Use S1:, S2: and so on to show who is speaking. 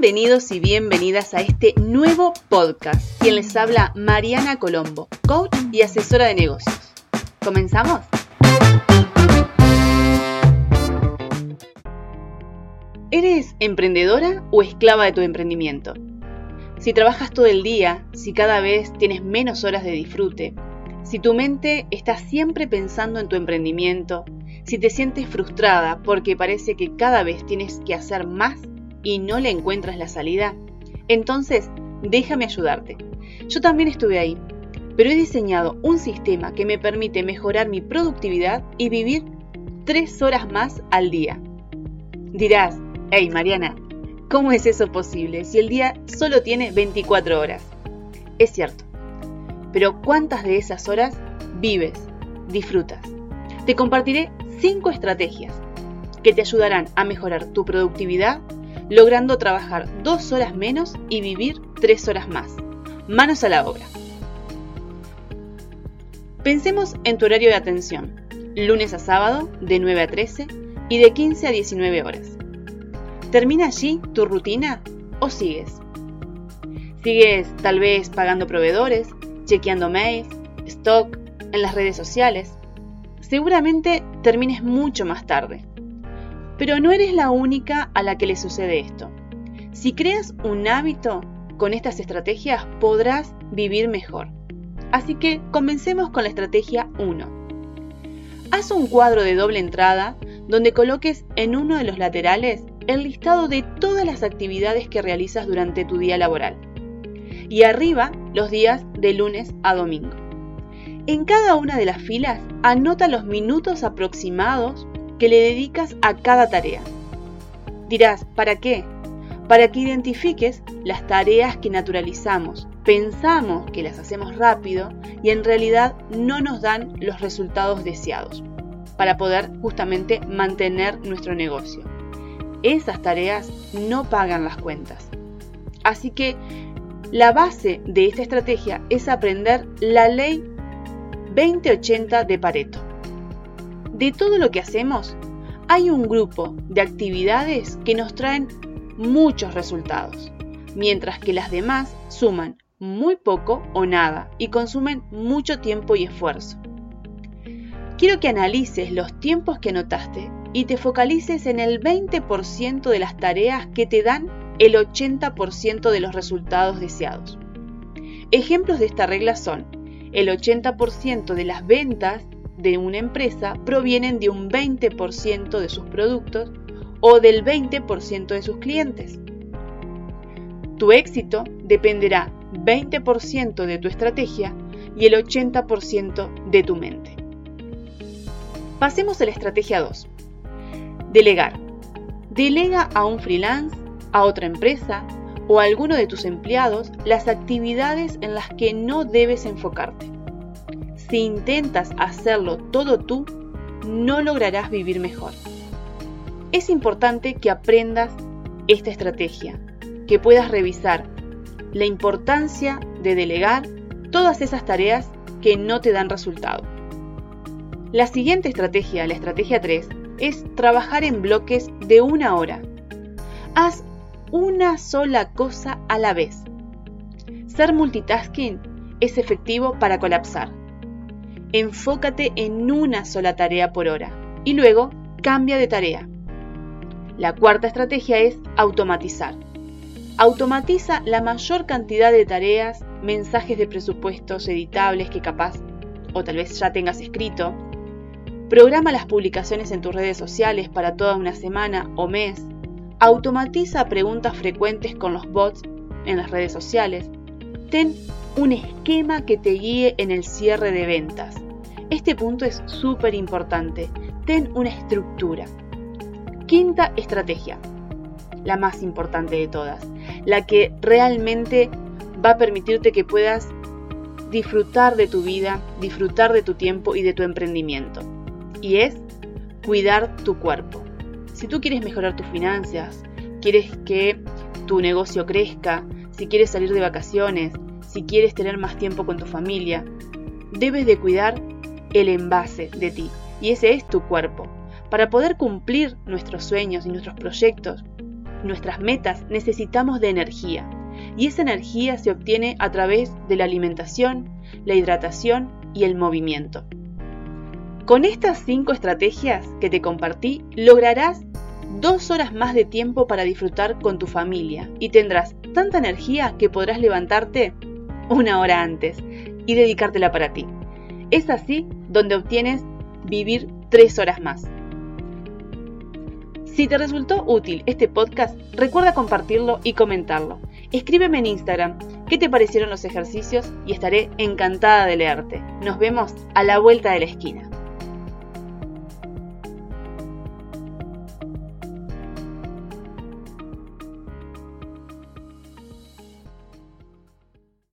S1: Bienvenidos y bienvenidas a este nuevo podcast. Quien les habla, Mariana Colombo, coach y asesora de negocios. ¿Comenzamos? ¿Eres emprendedora o esclava de tu emprendimiento? Si trabajas todo el día, si cada vez tienes menos horas de disfrute, si tu mente está siempre pensando en tu emprendimiento, si te sientes frustrada porque parece que cada vez tienes que hacer más y no le encuentras la salida, entonces déjame ayudarte. Yo también estuve ahí, pero he diseñado un sistema que me permite mejorar mi productividad y vivir tres horas más al día. Dirás, hey Mariana, ¿cómo es eso posible si el día solo tiene 24 horas? Es cierto, pero ¿cuántas de esas horas vives, disfrutas? Te compartiré 5 estrategias que te ayudarán a mejorar tu productividad, logrando trabajar 2 horas menos y vivir 3 horas más. Manos a la obra. Pensemos en tu horario de atención, lunes a sábado de 9 a 13 y de 15 a 19 horas. ¿Termina allí tu rutina o sigues? ¿Sigues tal vez pagando proveedores, chequeando mails, stock, en las redes sociales? Seguramente termines mucho más tarde. Pero no eres la única a la que le sucede esto. Si creas un hábito con estas estrategias podrás vivir mejor. Así que comencemos con la estrategia 1. Haz un cuadro de doble entrada donde coloques en uno de los laterales el listado de todas las actividades que realizas durante tu día laboral. Y arriba los días de lunes a domingo. En cada una de las filas anota los minutos aproximados que le dedicas a cada tarea. Dirás, ¿para qué? Para que identifiques las tareas que naturalizamos, pensamos que las hacemos rápido y en realidad no nos dan los resultados deseados para poder justamente mantener nuestro negocio. Esas tareas no pagan las cuentas. Así que la base de esta estrategia es aprender la ley 2080 de Pareto. De todo lo que hacemos, hay un grupo de actividades que nos traen muchos resultados, mientras que las demás suman muy poco o nada y consumen mucho tiempo y esfuerzo. Quiero que analices los tiempos que anotaste y te focalices en el 20% de las tareas que te dan el 80% de los resultados deseados. Ejemplos de esta regla son, el 80% de las ventas de una empresa provienen de un 20% de sus productos o del 20% de sus clientes. Tu éxito dependerá 20% de tu estrategia y el 80% de tu mente. Pasemos a la estrategia 2. Delegar. Delega a un freelance, a otra empresa o a alguno de tus empleados las actividades en las que no debes enfocarte. Si intentas hacerlo todo tú, no lograrás vivir mejor. Es importante que aprendas esta estrategia, que puedas revisar la importancia de delegar todas esas tareas que no te dan resultado. La siguiente estrategia, la estrategia 3, es trabajar en bloques de una hora. Haz una sola cosa a la vez. Ser multitasking es efectivo para colapsar. Enfócate en una sola tarea por hora y luego cambia de tarea. La cuarta estrategia es automatizar. Automatiza la mayor cantidad de tareas, mensajes de presupuestos editables que capaz o tal vez ya tengas escrito, Programa las publicaciones en tus redes sociales para toda una semana o mes. Automatiza preguntas frecuentes con los bots en las redes sociales. Ten un esquema que te guíe en el cierre de ventas. Este punto es súper importante. Ten una estructura. Quinta estrategia. La más importante de todas. La que realmente va a permitirte que puedas disfrutar de tu vida, disfrutar de tu tiempo y de tu emprendimiento y es cuidar tu cuerpo. Si tú quieres mejorar tus finanzas, quieres que tu negocio crezca, si quieres salir de vacaciones, si quieres tener más tiempo con tu familia, debes de cuidar el envase de ti y ese es tu cuerpo. Para poder cumplir nuestros sueños y nuestros proyectos, nuestras metas necesitamos de energía y esa energía se obtiene a través de la alimentación, la hidratación y el movimiento. Con estas cinco estrategias que te compartí, lograrás dos horas más de tiempo para disfrutar con tu familia y tendrás tanta energía que podrás levantarte una hora antes y dedicártela para ti. Es así donde obtienes vivir tres horas más. Si te resultó útil este podcast, recuerda compartirlo y comentarlo. Escríbeme en Instagram qué te parecieron los ejercicios y estaré encantada de leerte. Nos vemos a la vuelta de la esquina.